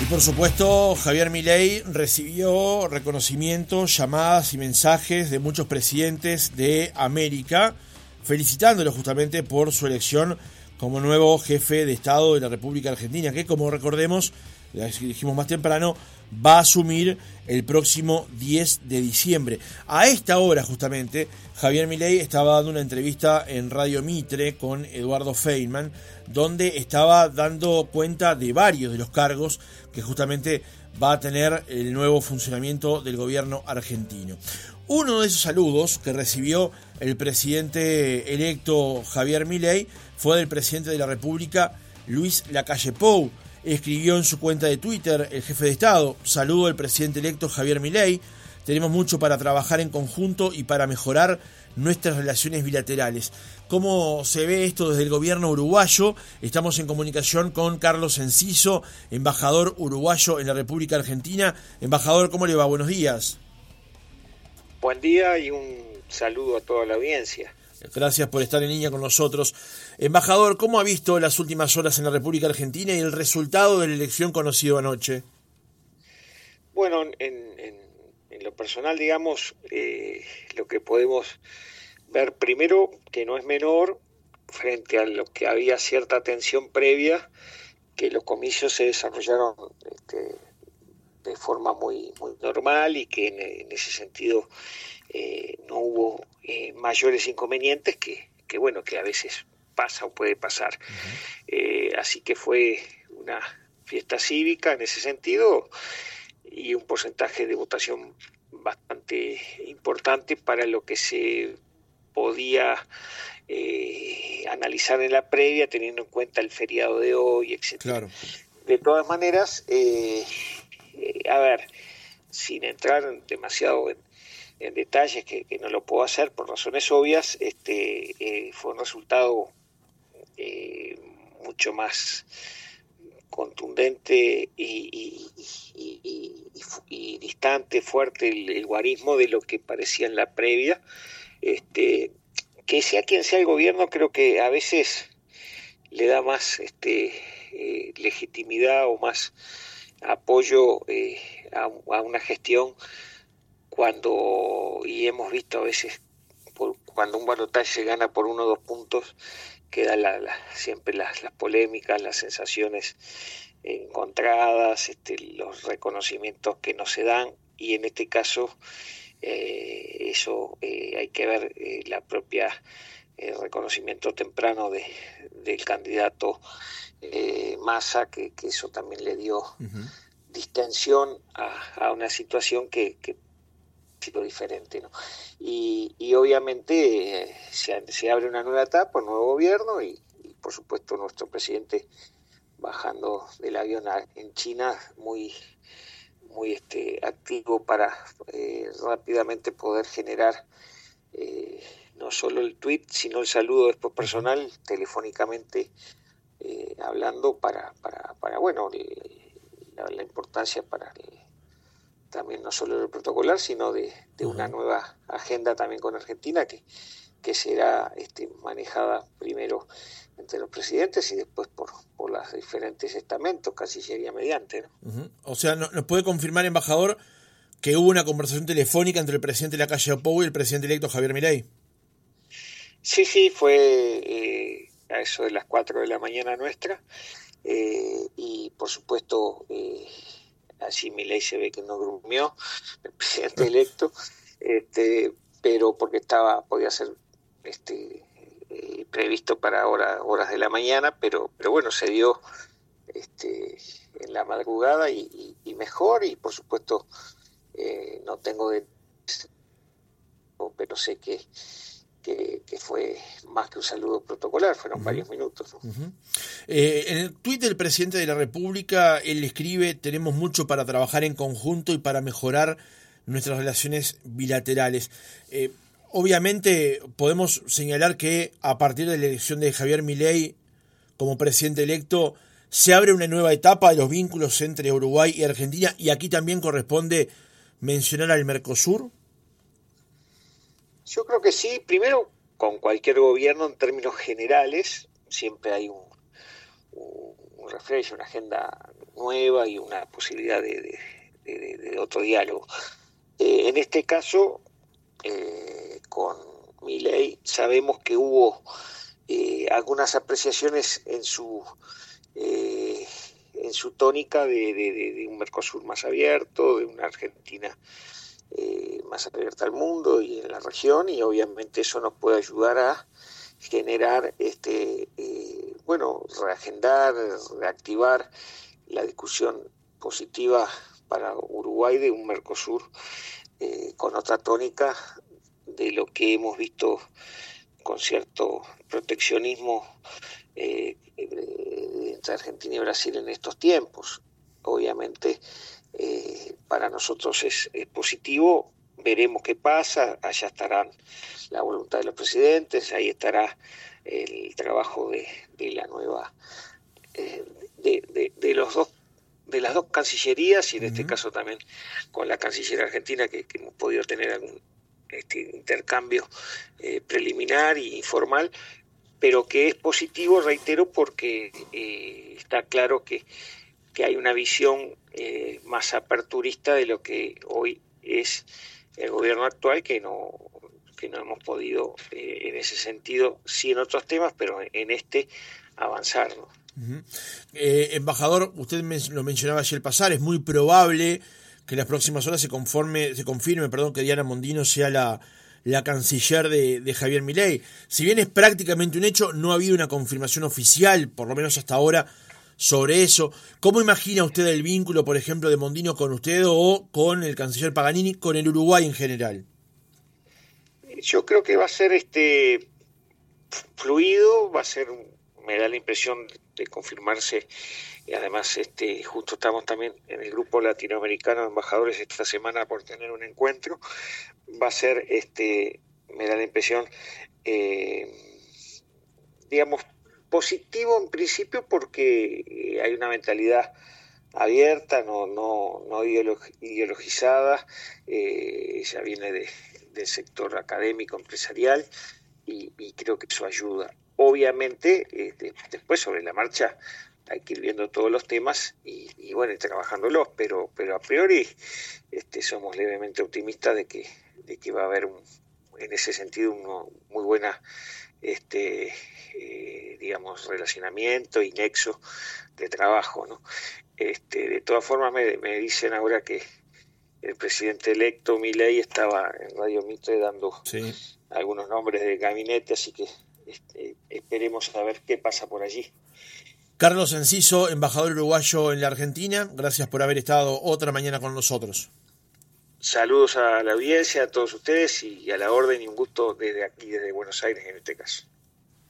Y por supuesto, Javier Milei recibió reconocimientos, llamadas y mensajes de muchos presidentes de América, felicitándolo justamente por su elección como nuevo jefe de Estado de la República Argentina, que como recordemos, dijimos más temprano, va a asumir el próximo 10 de diciembre. A esta hora justamente, Javier Milei estaba dando una entrevista en Radio Mitre con Eduardo Feynman, donde estaba dando cuenta de varios de los cargos que justamente va a tener el nuevo funcionamiento del gobierno argentino. Uno de esos saludos que recibió el presidente electo Javier Milei fue del presidente de la República, Luis Lacalle Pou, escribió en su cuenta de Twitter el jefe de Estado, saludo al presidente electo Javier Milei, tenemos mucho para trabajar en conjunto y para mejorar nuestras relaciones bilaterales. ¿Cómo se ve esto desde el gobierno uruguayo? Estamos en comunicación con Carlos Enciso, embajador uruguayo en la República Argentina. Embajador, ¿cómo le va? Buenos días. Buen día y un saludo a toda la audiencia. Gracias por estar en línea con nosotros. Embajador, ¿cómo ha visto las últimas horas en la República Argentina y el resultado de la elección conocido anoche? Bueno, en, lo personal, digamos, eh, lo que podemos ver primero, que no es menor, frente a lo que había cierta tensión previa, que los comicios se desarrollaron este, de forma muy normal y que en ese sentido eh, no hubo eh, mayores inconvenientes que, que, bueno, que a veces pasa o puede pasar. Eh, así que fue una fiesta cívica en ese sentido y un porcentaje de votación bastante importante para lo que se podía analizar en la previa, teniendo en cuenta el feriado de hoy, etc. De todas maneras, a ver, sin entrar demasiado en, en detalles que, no lo puedo hacer por razones obvias, este, eh, fue un resultado eh, mucho más contundente y, distante, fuerte el, guarismo de lo que parecía en la previa. Este, que sea quien sea el gobierno, creo que a veces le da más este, eh, legitimidad o más apoyo a, una gestión cuando, y hemos visto a veces, cuando un balotaje se gana por uno o dos puntos, quedan siempre las, polémicas, las sensaciones encontradas, este, los reconocimientos que no se dan, y en este caso eh, eso eh, hay que ver eh, la propia reconocimiento temprano de, del candidato Massa, que, eso también le dio distensión a, una situación que, que diferente. ¿no? Y, obviamente eh, se, abre una nueva etapa, un nuevo gobierno y, por supuesto nuestro presidente bajando del avión en China muy muy este, activo para eh, rápidamente poder generar eh, no solo el tweet sino el saludo después personal telefónicamente hablando para, para, para bueno la, la importancia para el, también no solo el protocolar, sino de, una nueva agenda también con Argentina que, que será este, manejada primero entre los presidentes y después por, por los diferentes estamentos, Cancillería mediante. O sea, ¿nos puede confirmar, embajador, que hubo una conversación telefónica entre el presidente de la calle Opou y el presidente electo Javier Milei? Sí, sí, fue eh, a eso de las 4 de la mañana nuestra. Eh, y por supuesto eh, así mi ley se ve que no grumió el presidente electo, este, pero porque estaba, podía ser este, eh, previsto para horas de la mañana, pero, pero bueno, se dio este, en la madrugada y, mejor, y por supuesto eh, no tengo de pero sé que que, fue más que un saludo protocolar, fueron varios minutos. Eh, en el tuit del presidente de la República, él escribe, tenemos mucho para trabajar en conjunto y para mejorar nuestras relaciones bilaterales. Eh, obviamente podemos señalar que a partir de la elección de Javier Milei como presidente electo, se abre una nueva etapa de los vínculos entre Uruguay y Argentina y aquí también corresponde mencionar al Mercosur. Yo creo que sí, primero con cualquier gobierno en términos generales, siempre hay un, un refresh, una agenda nueva y una posibilidad de, otro diálogo. Eh, en este caso, eh, con mi ley, sabemos que hubo eh, algunas apreciaciones en su en su tónica de, un Mercosur más abierto, de una Argentina más abierta al mundo y en la región, y obviamente eso nos puede ayudar a generar este bueno, reagendar, reactivar la discusión positiva para Uruguay de un Mercosur eh, con otra tónica de lo que hemos visto con cierto proteccionismo eh, entre Argentina y Brasil en estos tiempos. Obviamente eh, para nosotros es, positivo, veremos qué pasa, allá estarán la voluntad de los presidentes, ahí estará el trabajo de, la nueva, eh, de, los dos de las dos cancillerías y en este caso también con la canciller argentina que, hemos podido tener algún este, intercambio eh, preliminar e informal, pero que es positivo, reitero, porque eh, está claro que, hay una visión más aperturista de lo que hoy es el gobierno actual, que no, que no hemos podido eh, en ese sentido, sí en otros temas, pero en este avanzar. Eh, embajador, usted lo mencionaba ayer pasar, es muy probable que en las próximas horas se conforme, se confirme, perdón, que Diana Mondino sea la, la canciller de, Javier Milei. Si bien es prácticamente un hecho, no ha habido una confirmación oficial, por lo menos hasta ahora, sobre eso. ¿Cómo imagina usted el vínculo, por ejemplo, de Mondino con usted o con el canciller Paganini, con el Uruguay en general? Yo creo que va a ser este fluido, va a ser, me da la impresión de confirmarse, y además este, justo estamos también en el grupo latinoamericano de embajadores esta semana por tener un encuentro, va a ser, este, me da la impresión, eh, digamos, positivo en principio porque eh, hay una mentalidad abierta, no, no, no ideologizada, eh, ya viene de, del sector académico, empresarial, y, creo que eso ayuda. Obviamente, este, después sobre la marcha hay que ir viendo todos los temas y, bueno, trabajándolos, pero, pero a priori este, somos levemente optimistas de que, de que va a haber un, en ese sentido un muy buena este digamos relacionamiento y nexo de trabajo ¿no? este, de todas formas me, me dicen ahora que el presidente electo Milei estaba en Radio Mitre dando algunos nombres de gabinete, así que este, esperemos a ver qué pasa por allí. Carlos Enciso, embajador uruguayo en la Argentina, gracias por haber estado otra mañana con nosotros. Saludos a la audiencia, a todos ustedes y a la orden y un gusto desde aquí, desde Buenos Aires en este caso.